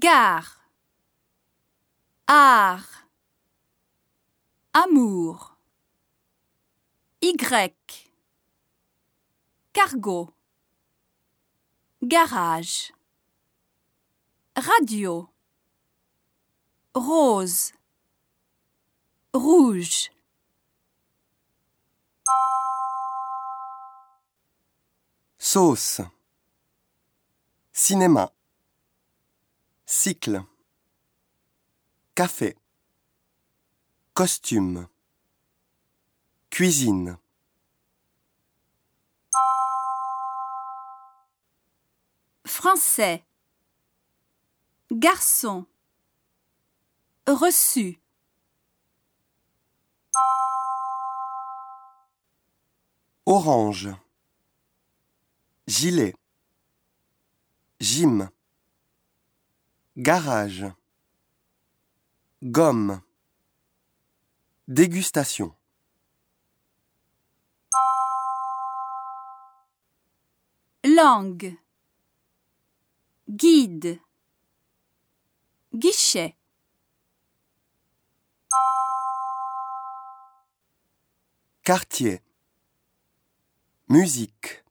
Gare. Art. Amour. Y. Cargo. Garage. Radio. Rose. Rouge. Sauce. Cinéma. Cycle. Café. Costume. Cuisine. Français. Garçon. Reçu. Orange. Gilet. Gym. Garage. Gomme. Dégustation. Langue. Guide. Guichet. Quartier. Musique.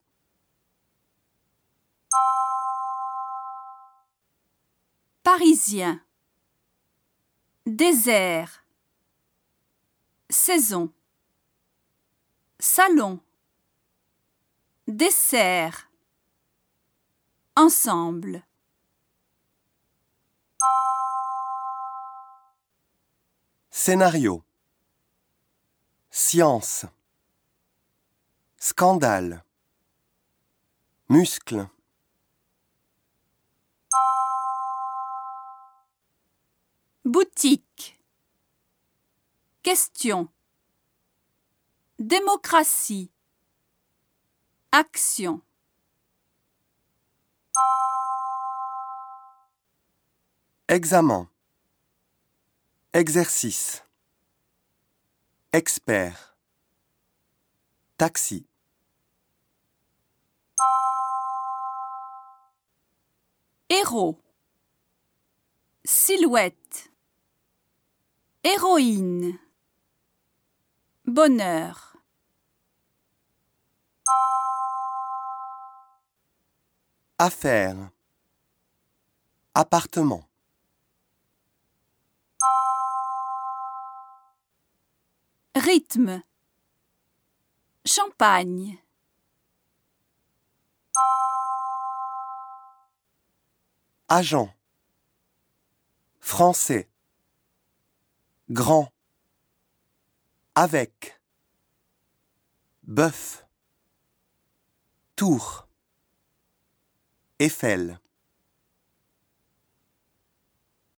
Parisien. Désert. Saison. Salon. Dessert. Ensemble. Scénario. Science. Scandale. Muscle. Boutique. Question. Démocratie. Action. Examen. Exercice. Expert. Taxi. Héros. Silhouette. Héroïne. Bonheur. Affaire. Appartement. Rythme. Champagne. Agent. Français. Grand. Avec. Bœuf. Tour. Eiffel.